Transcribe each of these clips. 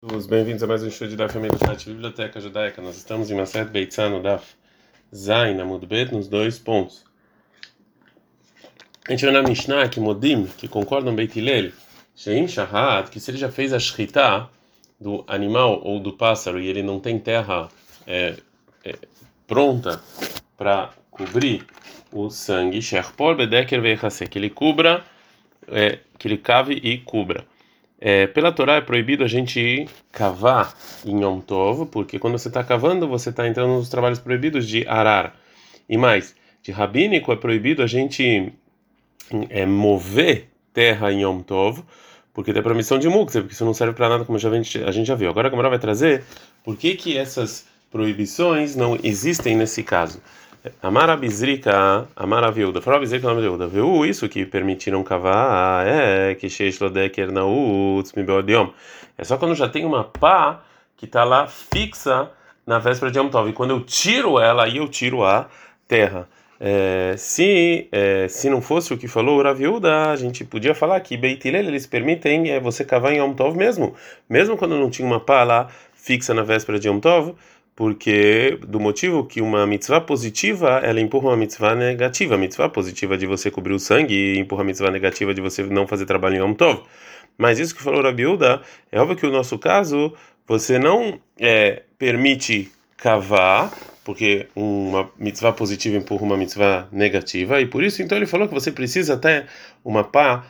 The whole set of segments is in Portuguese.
Os bem-vindos a mais um de Daf Família Chat Biblioteca Judaica. Nós estamos em Maset Beitzah no Daf nos dois pontos. A gente vai na Mishnah que Modim, que concordam Beit Hillel, Shein Shahad, que se ele já fez a Shritá do animal ou do pássaro e ele não tem terra é, é, pronta para cobrir o sangue, Sherpol Bedeker Veichase, que ele cubra, é, que ele cave e cubra. É, pela Torá é proibido a gente cavar em Yom Tov, porque quando você está cavando, você está entrando nos trabalhos proibidos de arar. E mais, de rabínico é proibido a gente é, mover terra em Yom Tov, porque tem a permissão de muktzeh, porque isso não serve para nada, como já a gente já viu. Agora a Gamara vai trazer por que, que essas proibições não existem nesse caso. Amara Bizrika, Amara Viúda. Fala Bizrika, nome Viúda. Viu isso que permitiram cavar? É que Sheishlodeker Nautz Mibeodiom. É só quando já tem uma pá que está lá fixa na véspera de Yom. E quando eu tiro ela, aí eu tiro a terra. É, se é, se não fosse o que falou o Raviuda, a gente podia falar que Beitilel eles permitem é, você cavar em Yom mesmo, mesmo quando não tinha uma pá lá fixa na véspera de Yom Tov porque do motivo que uma mitzvah positiva ela empurra uma mitzvah negativa. A mitzvah positiva de você cobrir o sangue empurra a mitzvah negativa de você não fazer trabalho em Yom Tov. Mas isso que falou Rabiuda, é óbvio que o nosso caso você não é, permite cavar, porque uma mitzvah positiva empurra uma mitzvah negativa, e por isso então ele falou que você precisa até uma pá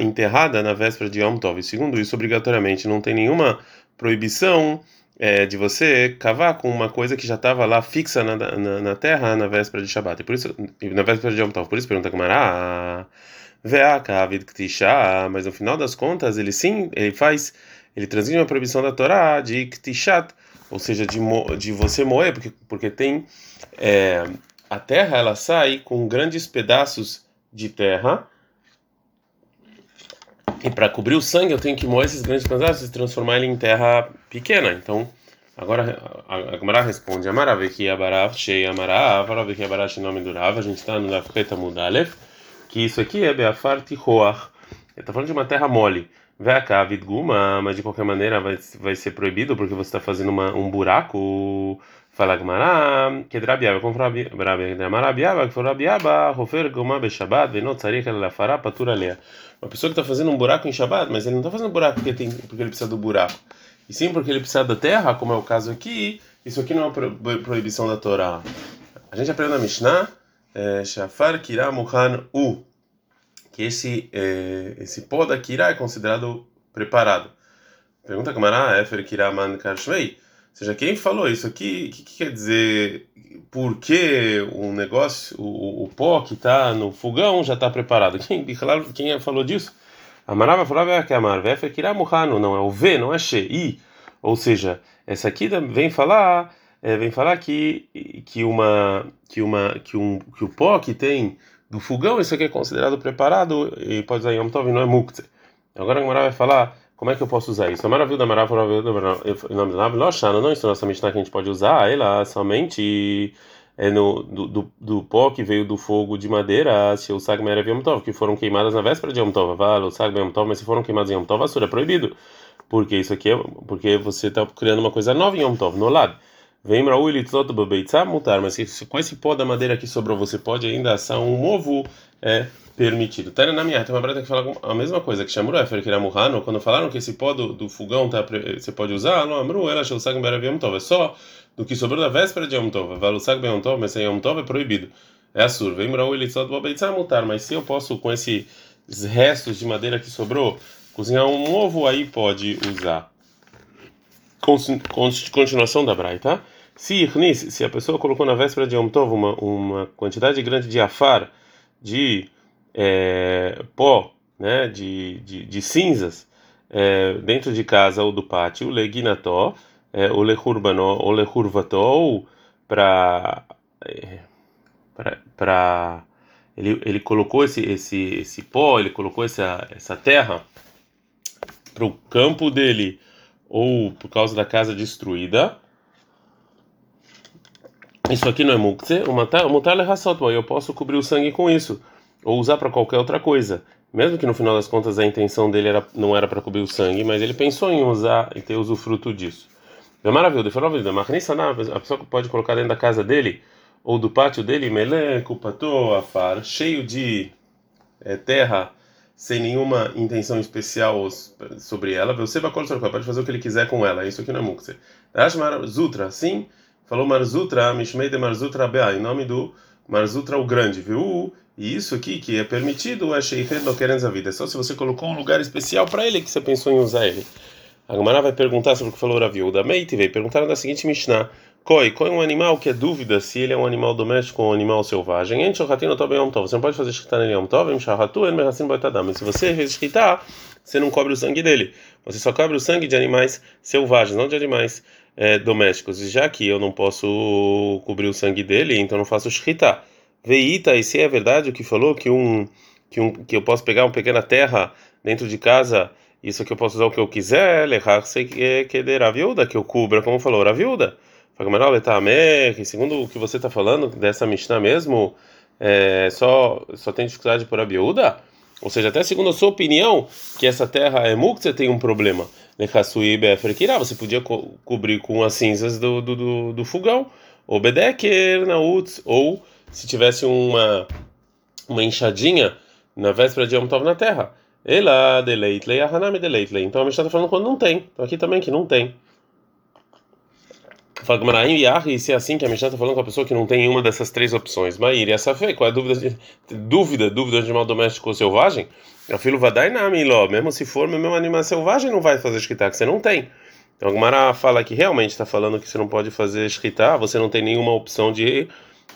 enterrada na véspera de Yom Tov. E segundo isso, obrigatoriamente não tem nenhuma proibição é, de você cavar com uma coisa que já estava lá fixa na, na, na, terra na véspera de Shabbat. E por isso, na véspera de Yom Tov. Por isso pergunta como era, mas no final das contas ele sim, ele faz, ele transmite uma proibição da Torá de ktishat, ou seja, de, de você moer, porque, porque tem é, a terra ela sai com grandes pedaços de terra e para cobrir o sangue eu tenho que moer esses grandes pedaços e transformar ele em terra pequena. Então, agora a Gemara responde: Amaraveki Abarav Shei Amarav, Amaraveki Abarav nome do Rav. A gente está no Lafreta Mudalev, que isso aqui é Beafar Tihoach. Ele está falando de uma terra mole. Veaka Vidguma, mas de qualquer maneira vai, vai ser proibido porque você está fazendo uma, um buraco. Fala Gemara, que Drabiaba, como Rabiaba, que for Rabiaba, Hofer Goma Beshabat, Venot Tzarich El Lafara, Patura Lea. Uma pessoa que está fazendo um buraco em Shabbat, mas ele não está fazendo buraco porque, tem, porque ele precisa do buraco. E sim porque ele precisa da terra, como é o caso aqui, isso aqui não é uma proibição da Torá. A gente aprende na Mishnah, é, Shafar Kira Muhan U, que esse, é, esse pó da Kira é considerado preparado. Pergunta Gamara, Efer Kira Man Karshvei seja, quem falou isso aqui, o que, que, quer dizer? Por que o negócio, o, o pó que está no fogão já está preparado? Quem, quem falou disso? Amarava falava que amar, vefe kiramuhano, não é o V, não é she, i. Ou seja, essa aqui vem falar, é, vem falar que que uma que uma que um que o pó que tem do fogão, isso aqui é considerado preparado e pode usar Yom Tov, não é mukte. Agora a Gemara vai falar como é que eu posso usar isso? Maravilha da maravilha, em nome da Loshana, não, isso é nossa Mishnah que a gente pode usar, ela somente é no, do, do, do, pó que veio do fogo de madeira, se o sag Yom Tov, que foram queimadas na véspera de Yom Tov, o sag Yom Tov, mas se foram queimadas em Yom Tov, assura, é proibido. Porque isso aqui é porque você está criando uma coisa nova em Yom Tov, no lado. Vem Raul e mutar, mas com esse pó da madeira que sobrou, você pode ainda assar um ovo é permitido. Tânia na minha, tem uma breta que fala a mesma coisa, que chamou Efer que era Murrano, quando falaram que esse pó do, do fogão tá, você pode usar, não, Amru, ela achou o sag Yom Tov, é só do que sobrou da véspera de Yom Tov, vale o sag Yom Tov, mas sem Yom Tov é proibido. É assur, vem Raul e só do mutar, mas se eu posso com esses restos de madeira que sobrou, cozinhar um ovo aí pode usar. Continuação da Braita. Tá? Se se a pessoa colocou na véspera de Yom Tov uma, uma quantidade grande de afar, de é, pó, né, de, de, de cinzas, é, dentro de casa ou do pátio, leginató, é, o lehurbanó, ou lehurvató, ou para é, para ele, ele colocou esse, esse, esse pó, ele colocou essa, essa terra para o campo dele ou por causa da casa destruída. Isso aqui não é mukse, o mutar é eu posso cobrir o sangue com isso ou usar para qualquer outra coisa. mesmo que no final das contas a intenção dele era, não era para cobrir o sangue, mas ele pensou em usar e ter usufruto disso. É maravilhoso. A pessoa pode colocar dentro da casa dele ou do pátio dele, meleco, patô, afar, cheio de é, terra, sem nenhuma intenção especial sobre ela. Você vai pode fazer o que ele quiser com ela. Isso aqui não é mukse. Zutra, sim, falou Marzutra, Mishmei de Marzutra Bea, em nome do Marzutra o Grande, viu? E isso aqui que é permitido é Sheikhet Lokerens a vida. É só se você colocou um lugar especial para ele que você pensou em usar ele. A Gamara vai perguntar sobre o que falou Raviu da Meite, veio perguntar na seguinte Mishnah: Koi, Koi é um animal que é dúvida se ele é um animal doméstico ou um animal selvagem. Você não pode fazer escritar nele Yom Tov, mas se você fez escritar, você não cobre o sangue dele. Você só cobre o sangue de animais selvagens, não de animais é, domésticos. E já que eu não posso cobrir o sangue dele, então não faço escritar. Veita, e se é verdade o que falou que um que um que eu posso pegar uma pequena terra dentro de casa isso aqui eu posso usar o que eu quiser, lehar que derá viúda, que eu cubra, como falou, a viúda. Segundo o que você está falando dessa Mishnah mesmo, é, só, só tem dificuldade por a viúda? Ou seja, até segundo a sua opinião, que essa terra é você tem um problema. Você podia co cobrir com as cinzas do, do, do, do fogão, ou bedeker na uts, ou se tivesse uma, uma enxadinha na véspera de Yom Tov na terra. Ela deleitlei, hanami deleitlei. Então a Mishnah está falando quando não tem. Então aqui também que não tem. Fala Gmaraim e se é assim que a Mishnah está falando com a pessoa que não tem nenhuma dessas três opções. Maíra, essa fé, qual é a dúvida? De, dúvida, dúvida de animal doméstico ou selvagem? A filo vai dar nami ló. Mesmo se for, mesmo animal selvagem não vai fazer escritar, que você não tem. Então a fala que realmente está falando que você não pode fazer escritar, você não tem nenhuma opção de.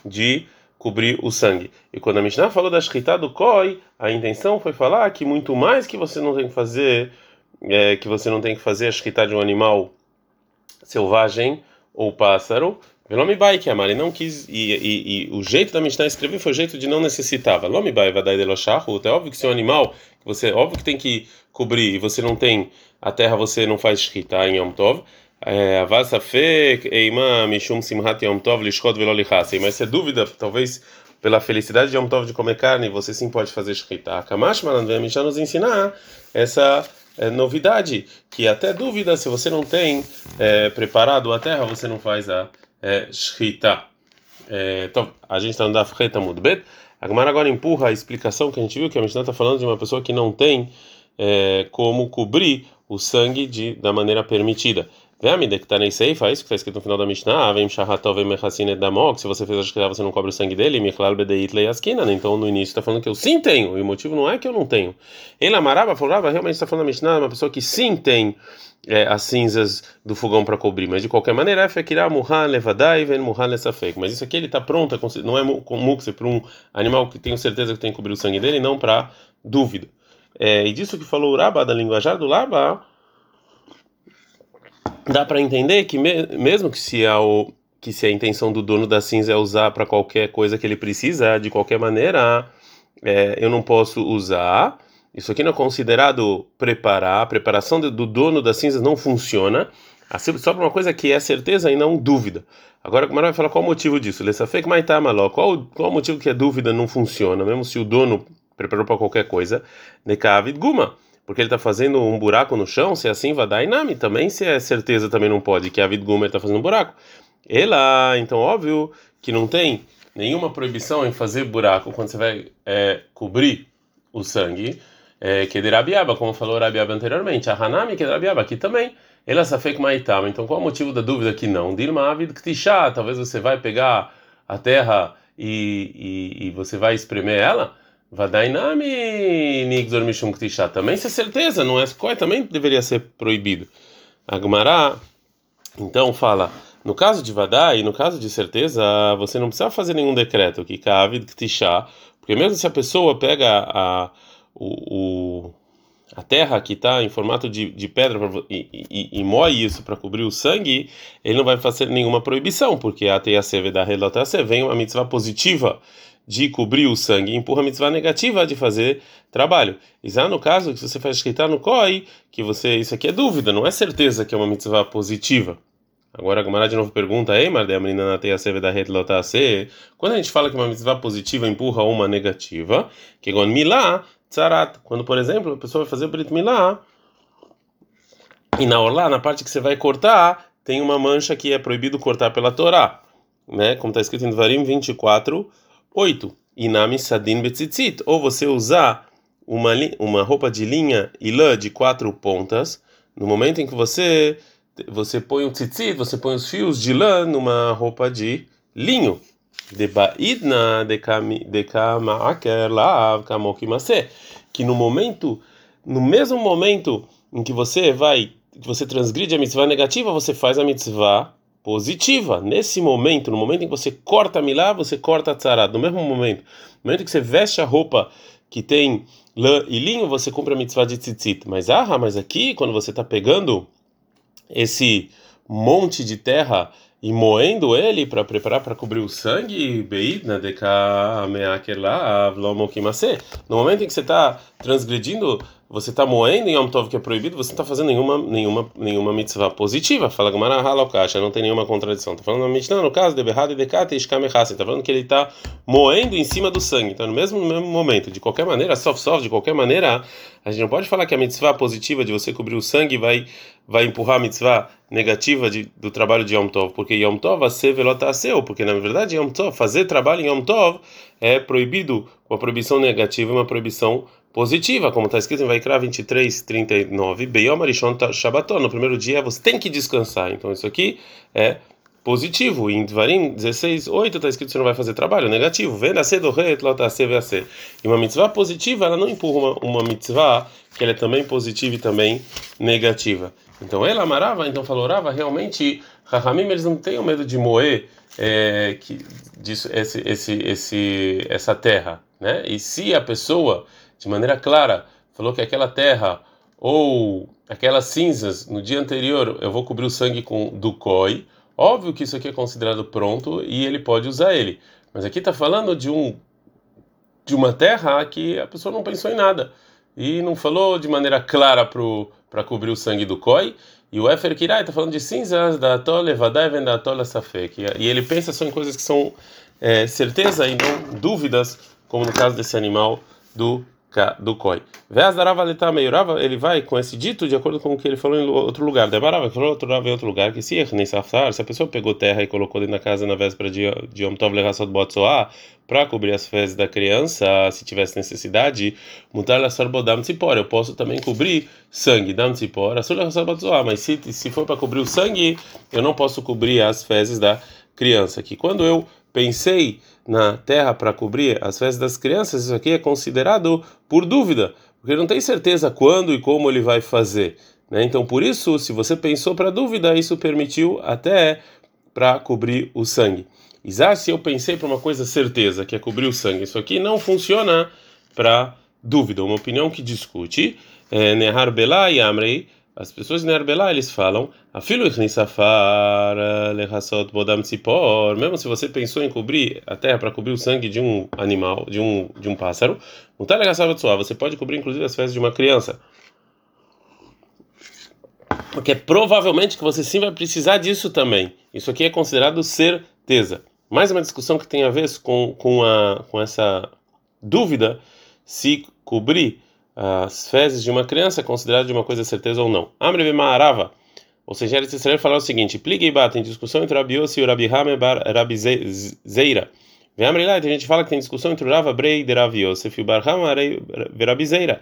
de cobrir o sangue. E quando a Mishnah falou da Shkita do Koi, a intenção foi falar que muito mais que você não tem que fazer, é, que você não tem que fazer a Shkita de um animal selvagem ou pássaro, Velomi bai que Amari não quis e, e, e, o jeito da Mishnah escrever foi o jeito de não necessitava. Lomi bai vadai de é óbvio que se é um animal você óbvio que tem que cobrir e você não tem a terra você não faz shkita em Yom Tov. Avasa. Mas se dúvida, talvez pela felicidade de Yom Tov de comer carne, você sim pode fazer shkita. A Kamash Malan já nos ensinar essa é, novidade, que até dúvida, se você não tem é, preparado a terra, você não faz a é, shkita. É, então, a gente está no Daf Reta Mudbet. A Gemara agora empurra a explicação que a gente viu, que a Mishnah está falando de uma pessoa que não tem como cobrir o sangue de, da maneira permitida. Veamida que está na Seifa, isso que está escrito no final da Mishnah, Vem Shahatov Mechassinet Damok, se você fez a escrita você não cobre o sangue dele, Michlal Bedeit Leiaskina, então no início está falando que eu sim tenho, e o motivo não é que eu não tenho. Ele amarava, falava, realmente está falando da Mishnah, uma pessoa que sim tem é, as cinzas do fogão para cobrir, mas de qualquer maneira, Fekirá Muhan Levadai Ven Muhan Lesafek, mas isso aqui ele está pronto, é não é mukse para um animal que tenho certeza que tem que cobrir o sangue dele, não para dúvida. É, e disso que falou o Rabba, da linguajar do Rabba, dá para entender que me, mesmo que se a, o, que se a intenção do dono da cinza é usar para qualquer coisa que ele precisa, de qualquer maneira, é, eu não posso usar. Isso aqui não é considerado preparar. A preparação do dono das cinzas não funciona. Assim, só para uma coisa que é certeza e não dúvida. Agora, como vai falar qual o motivo disso? Lessafek maitá maló. Qual qual o motivo que a dúvida não funciona, mesmo se o dono preparou para qualquer coisa? Nekavid guma porque ele está fazendo um buraco no chão, se é assim vai dar inami também, se é certeza também não pode, que a Vid Gumer está fazendo um buraco. Ela, então óbvio que não tem nenhuma proibição em fazer buraco quando você vai é, cobrir o sangue, é, que é de Rabiaba, como falou Rabiaba anteriormente, a Hanami que é de Rabiaba, aqui também. Ela safek maitama, então qual é o motivo da dúvida que não? Dilma avid ktisha, talvez você vai pegar a terra e, e, e você vai espremer ela? Vadainami Nigdor Mishum Ktisha. Também se é certeza, não é Koi, também deveria ser proibido. Agmará, então fala, no caso de Vadai, no caso de certeza, você não precisa fazer nenhum decreto que Kavid Ktisha, porque mesmo se a pessoa pega a, o, o a terra que está em formato de, de pedra e, e, e moe isso para cobrir o sangue, ele não vai fazer nenhuma proibição, porque a TAC da Relatac vem uma mitzvah positiva de cobrir o sangue empurra a mitzvah negativa de fazer trabalho. Já no caso que você faz escritar no COI, que você isso aqui é dúvida, não é certeza que é uma mitzvah positiva. Agora a Gamara de novo pergunta, Ei, Mardé, a menina na teia da Quando a gente fala que uma mitzvah positiva empurra uma negativa, que gon milá, tzarat. Quando, por exemplo, a pessoa vai fazer Brit Milá e na orla, na parte que você vai cortar, tem uma mancha que é proibido cortar pela Torá, né? Como está escrito em Dvarim 24, 8. Inami sadin betzitzit. Ou você usar uma, uma roupa de linha e lã de quatro pontas, no momento em que você você põe o tzitzit, você põe os fios de lã numa roupa de linho. Dekamaker laav kamokimase. Que no momento, no mesmo momento em que você vai, que você transgride a mitzvah negativa, você faz a mitzvah positiva. Nesse momento, no momento em que você corta a milá, você corta a tzará. No mesmo momento, no momento que você veste a roupa que tem lã e linho, você cumpre a mitzvah de tzitzit. Mas ah, mas aqui, quando você está pegando esse monte de terra e moendo ele para preparar para cobrir o sangue, no momento em que você está transgredindo você está moendo em Yom Tov que é proibido, você não está fazendo nenhuma, nenhuma, nenhuma mitzvah positiva. Fala Gamara Halokasha, não tem nenhuma contradição. Está falando na no caso de Berrado e. Está falando que ele está moendo em cima do sangue. Então, no mesmo, no mesmo momento, de qualquer maneira, soft soft, de qualquer maneira, a gente não pode falar que a mitzvah positiva de você cobrir o sangue vai, vai empurrar a mitzvah negativa de, do trabalho de Yom Tov, porque Yom Tov ser velotaceu, porque na verdade Yom Tov, fazer trabalho em Yom Tov é proibido com a proibição negativa e uma proibição positiva, como está escrito em Vaikra 23, 39. Beyom Arishon Shabbaton, no primeiro dia você tem que descansar. Então isso aqui é positivo. Em Dvarim 16, 8 está escrito que você não vai fazer trabalho. Negativo. Ser. E uma mitzvah positiva, ela não empurra uma, uma mitzvah que ela é também positiva e também negativa. Então ela amarava, então falou, orava, realmente, Rahamim, eles não têm medo de moer é, que, disso, esse, esse, esse, essa terra, né? E se a pessoa de maneira clara, falou que aquela terra ou aquelas cinzas no dia anterior eu vou cobrir o sangue com do coi. Óbvio que isso aqui é considerado pronto e ele pode usar ele. Mas aqui está falando de um de uma terra que a pessoa não pensou em nada e não falou de maneira clara para cobrir o sangue do coi. E o Efer Kirai está falando de cinzas da Tole Vadai da Tole Safek. E ele pensa só em coisas que são é, certeza e não dúvidas, como no caso desse animal do do Koi. Ele vai com esse dito de acordo com o que ele falou em outro lugar. Debarava, falou outro lugar em outro lugar, que se nem safar, se a pessoa pegou terra e colocou dentro da casa na véspera de, de Yom Tov Botsoá, para cobrir as fezes da criança, se tivesse necessidade, mutar la sorbodam tzipor, eu posso também cobrir sangue, dam tzipor, Botsoá, mas se, se for para cobrir o sangue, eu não posso cobrir as fezes da criança. Que quando eu pensei na terra para cobrir as fezes das crianças, isso aqui é considerado por dúvida, porque não tem certeza quando e como ele vai fazer. Né? Então, por isso, se você pensou para dúvida, isso permitiu até para cobrir o sangue. Isaac, se eu pensei para uma coisa certeza, que é cobrir o sangue, isso aqui não funciona para dúvida. Uma opinião que discute, é, Nehar Belá e Amrei, as pessoas de Nerbelá, eles falam, mesmo se você pensou em cobrir a terra para cobrir o sangue de um animal, de um de um pássaro, mutar você pode cobrir inclusive as fezes de uma criança. Porque provavelmente que você sim vai precisar disso também. Isso aqui é considerado certeza. Mais uma discussão que tem a ver com, com, a, com essa dúvida se cobrir as fezes de uma criança é considerado de uma coisa certeza ou não. Amre Arava, ou seja, eles Israel falaram o seguinte: Pligue e tem discussão entre Rabi Yossi e Rabi Hame Rabi Zeira. Vem lá, a gente fala que tem discussão entre o Rava Brei e Rabi Yosef e Bar Hame e Rabi Zeira.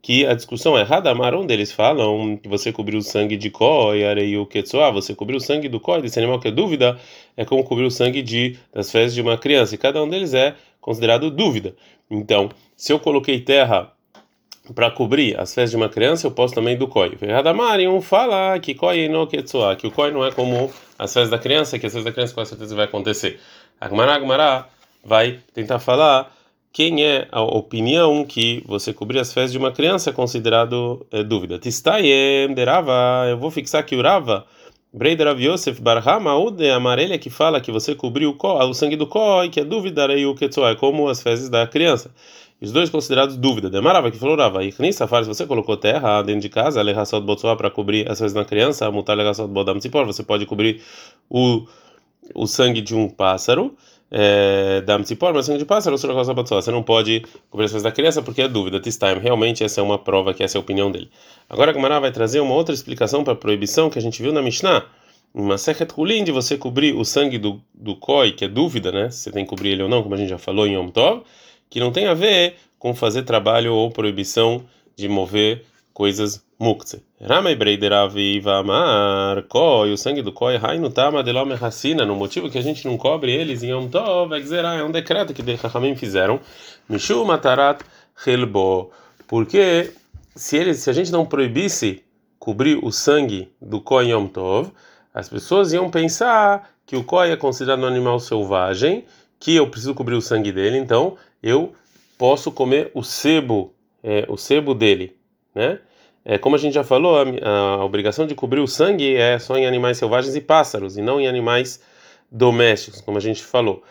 Que a discussão é Hadamar, onde eles falam que você cobriu o sangue de Có e Areiu Ketsuá, você cobriu o sangue do Có desse animal que é dúvida, é como cobrir o sangue de, das fezes de uma criança. E cada um deles é considerado dúvida. Então, se eu coloquei terra para cobrir as fezes de uma criança, eu posso também do koi. Radamari, um fala que koi no ketsua, que o koi não é como as fezes da criança, que as fezes da criança com certeza vai acontecer. Agmará, Agmará vai tentar falar quem é a opinião que você cobrir as fezes de uma criança é considerado é, dúvida. Tistayem derava, eu vou fixar que o Rava, Breider Rav Yosef Barhama, Ude amarelha que fala que você cobriu o, có, o sangue do koi, que é dúvida, aí o ketsua, é como as fezes da criança. Os dois considerados dúvida. Demarava que falou Rava. E nessa fase, se você colocou terra dentro de casa, lehassot botsoa para cobrir as vezes na criança, mutar lehassot bodam tzipor, você pode cobrir o, o sangue de um pássaro. é, da Mtzipor, mas sangue de pássaro, você não pode cobrir as coisas da criança porque é dúvida. This time, realmente essa é uma prova que essa é a opinião dele. Agora Gamara vai trazer uma outra explicação para a proibição que a gente viu na Mishnah. Uma Sechet Hulin de você cobrir o sangue do, do koi, que é dúvida, né? Se você tem que cobrir ele ou não, como a gente já falou em Yom Tov, que não tem a ver com fazer trabalho ou proibição de mover coisas muktzeh. Ramei breideravi vamar koi, o sangue do koi, hainu tama delome racina, no motivo que a gente não cobre eles em Yom Tov, é um decreto que de Chachamim fizeram, Mishu matarat helbo, porque se eles, se a gente não proibisse cobrir o sangue do koi Yom Tov, as pessoas iam pensar que o koi é considerado um animal selvagem, que eu preciso cobrir o sangue dele, então eu posso comer o sebo, é, o sebo dele, né? É, como a gente já falou, a, a, obrigação de cobrir o sangue é só em animais selvagens e pássaros, e não em animais domésticos, como a gente falou.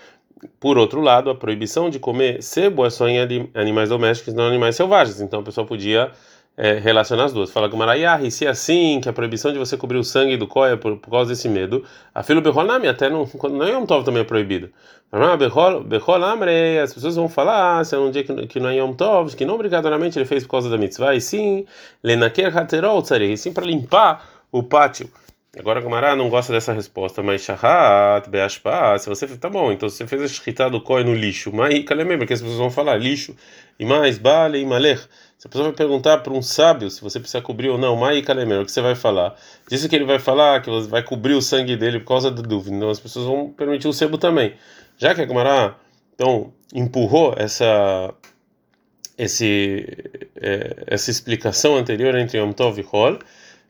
Por outro lado, a proibição de comer sebo é só em animais domésticos não em animais selvagens. Então a pessoa podia é, relacionar as duas. Fala com Maraiah, se é assim, que a proibição de você cobrir o sangue do coia por, por causa desse medo, a filo Beholam, até não, não é um Tov também é proibido. Beholamre, as pessoas vão falar, ah, se é um dia que, que não é Yom Tov, que não obrigatoriamente ele fez por causa da mitzvah, e sim, Lenaker Haterol Tzarei, sim para limpar o pátio. Agora a Gamara não gosta dessa resposta, mas Shahat, Beashpa, se você tá bom, então você fez a shkita do koi no lixo, mas Kalemem, porque as pessoas vão falar lixo, e mais, Bale e Maler. Se a pessoa vai perguntar para um sábio se você precisa cobrir ou não, Mai Kalemem, o que você vai falar? Disse que ele vai falar que vai cobrir o sangue dele por causa da dúvida, então as pessoas vão permitir o sebo também. Já que a Gamara, então, empurrou essa esse, é, essa explicação anterior entre Yom Tov e Hol,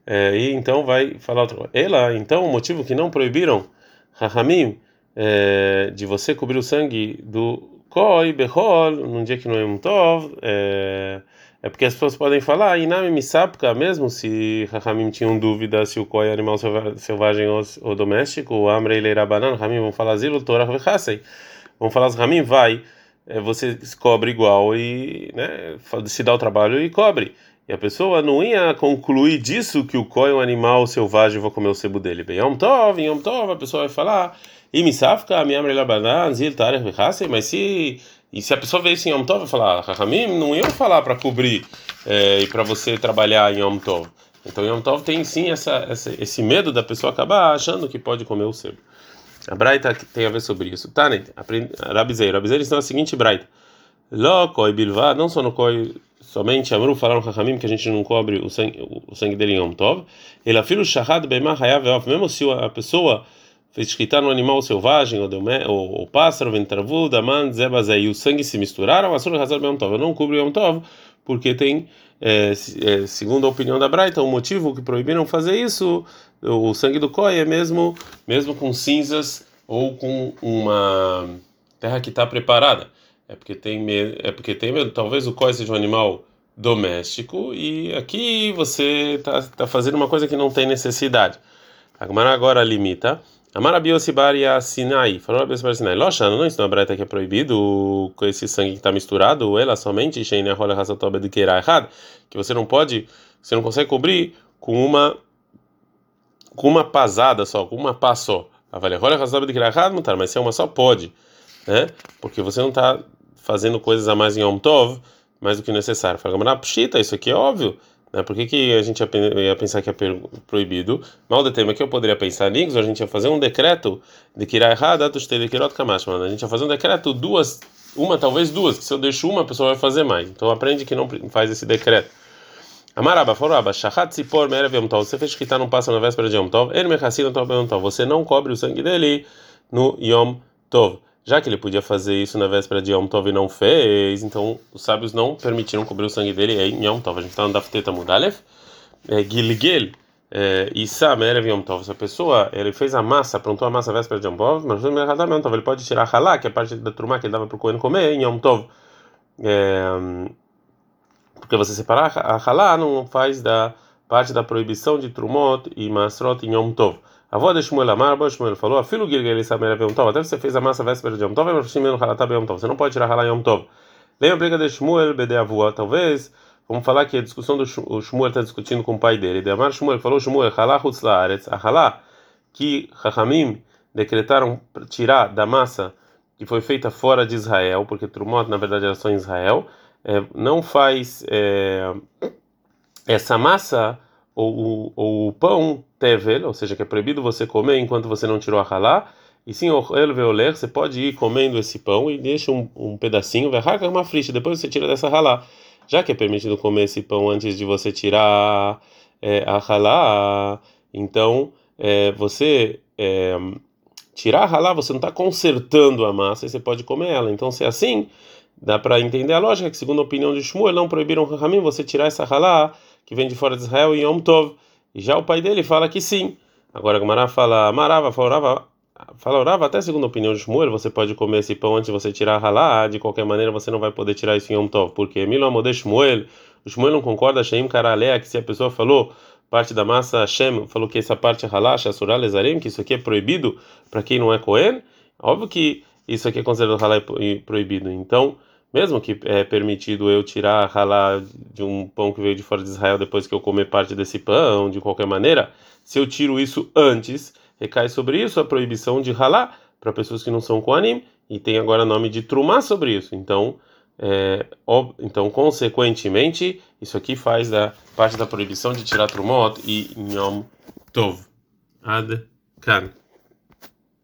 é, e então vai falar outra coisa. Ela, então, o motivo que não proibiram Rahamim é, de você cobrir o sangue do Koi, Behol, num dia que não é um Tov, é, é porque as pessoas podem falar, Inami Misapka, mesmo se Rahamim tinham dúvida se o Koi é animal selvagem ou, ou doméstico, o Amrei Leirabanan, Rahamim vão falar Zilo, Torah Vechasei. Vão falar, Rahamim, vai, é, você cobre igual e né, se dá o trabalho e cobre. E a pessoa não ia concluir disso que o coi é um animal selvagem vou comer o sebo dele. Bem, Yom Tov, Yom Tov, a pessoa vai falar, e a minha mas se e se a pessoa veio em Yom Tov, vai falar, Rahamim, não iam falar para cobrir é, e para você trabalhar em Yom Tov. Então Yom Tov tem sim essa, essa, esse medo da pessoa acabar achando que pode comer o sebo. A Braita tem a ver sobre isso. Tá? Rabizeiro. Rabizeiro está na seguinte Braita. Lo koi bilva, não só no koi somente Amru falaram Rahamim que a gente não cobre o sangue, o sangue dele em Yom Tov. Ele afirma o shahad beimah hayav mesmo se a pessoa fez escritar no animal selvagem ou, ou, ou pássaro, ventravu, daman, zebazé e o sangue se misturaram, asur hazar Yom Tov. Eu não cubro Yom Tov porque tem, é, é, segundo a opinião da Braita, o motivo que proibiram fazer isso, o sangue do coi é mesmo, mesmo com cinzas ou com uma terra que está preparada é porque tem medo, é porque tem medo. Talvez o coi seja um animal doméstico e aqui você está tá fazendo uma coisa que não tem necessidade. Agora limita. Amarabiosibari Sinai. Falou a Sinai. Loxano, não ensinou a breta que é proibido com esse sangue que está misturado, ela somente, que você não pode, você não consegue cobrir com uma com uma pasada só, com uma pá só. Mas se é uma só, pode. Né? Porque você não está fazendo coisas a mais em Yom Tov, mais do que necessário. Fala, mas pshita, isso aqui é óbvio. Né? Por que, que a gente ia pensar que é proibido? Mal de tema que eu poderia pensar nisso, a gente ia fazer um decreto de que irá errada, A gente ia fazer um decreto duas, uma, talvez duas, que se eu deixo uma, a pessoa vai fazer mais. Então aprende que não faz esse decreto. Amaraba, foraba, shachat sipor merev yom tov. Você fez que não passa na véspera de yom tov. Ele me yom tov. Você não cobre o sangue dele no yom tov já que ele podia fazer isso na véspera de Yom Tov e não fez, então os sábios não permitiram cobrir o sangue dele em Yom Tov. A gente está no Dafteta Mudalef, é, Gilgel, é, Issa Merev Yom Tov. Se a pessoa ele fez a massa, aprontou a massa na véspera de Yom Tov, mas ele pode tirar a halá, que é a parte da turma que ele dava para o Cohen comer em Yom Tov. É, porque você separar a halá não faz da parte da proibição de Trumot e Masrot em Yom Tov. A avó de Shmuel Amar, a Shmuel falou: a filho Gilgel Samer Yom Tov, até você fez a massa véspera de Yom Tov. Você não pode tirar Halá Yom Tov. Lembra a briga de Shmuel, Bede Avua, talvez. Vamos falar que a discussão do Shmuel está discutindo com o pai dele. De Amar Shmuel falou: Shmuel, Halá Hutz Laaretz, a Halá que Chachamim decretaram tirar da massa que foi feita fora de Israel, porque Trumot na verdade era só em Israel, é, não faz é, essa massa ou, ou o pão tevel, ou seja, que é proibido você comer enquanto você não tirou a halá, e sim, el veoler, você pode ir comendo esse pão e deixa um, um pedacinho, uma frixa, depois você tira dessa halá. Já que é permitido comer esse pão antes de você tirar é, a halá, então é, você é, tirar a halá, você não está consertando a massa e você pode comer ela. Então, se é assim, dá para entender a lógica que, segundo a opinião de Shmuel, não proibiram Rahamim você tirar essa halá que vem de fora de Israel em Yom Tov. E já o pai dele fala que sim. Agora Gamara fala, Marava, falava, falava até segundo a opinião de Shmuel, você pode comer esse pão antes de você tirar a halá, de qualquer maneira você não vai poder tirar isso em Yom Tov. Porque Milo Amode Shmuel, Shmuel não concorda, Sheim Karalea, que se a pessoa falou parte da massa Hashem falou que essa parte é halá, shassurá, lezarim, que isso aqui é proibido para quem não é Cohen. Óbvio que isso aqui é considerado halá e proibido. Então, mesmo que é permitido eu tirar halá de um pão que veio de fora de Israel depois que eu comer parte desse pão, de qualquer maneira, se eu tiro isso antes, recai sobre isso a proibição de halá para pessoas que não são Koanim e tem agora nome de trumá sobre isso. Então, é, ob, então, consequentemente, isso aqui faz da parte da proibição de tirar trumot e Yom Tov. Ad Kan.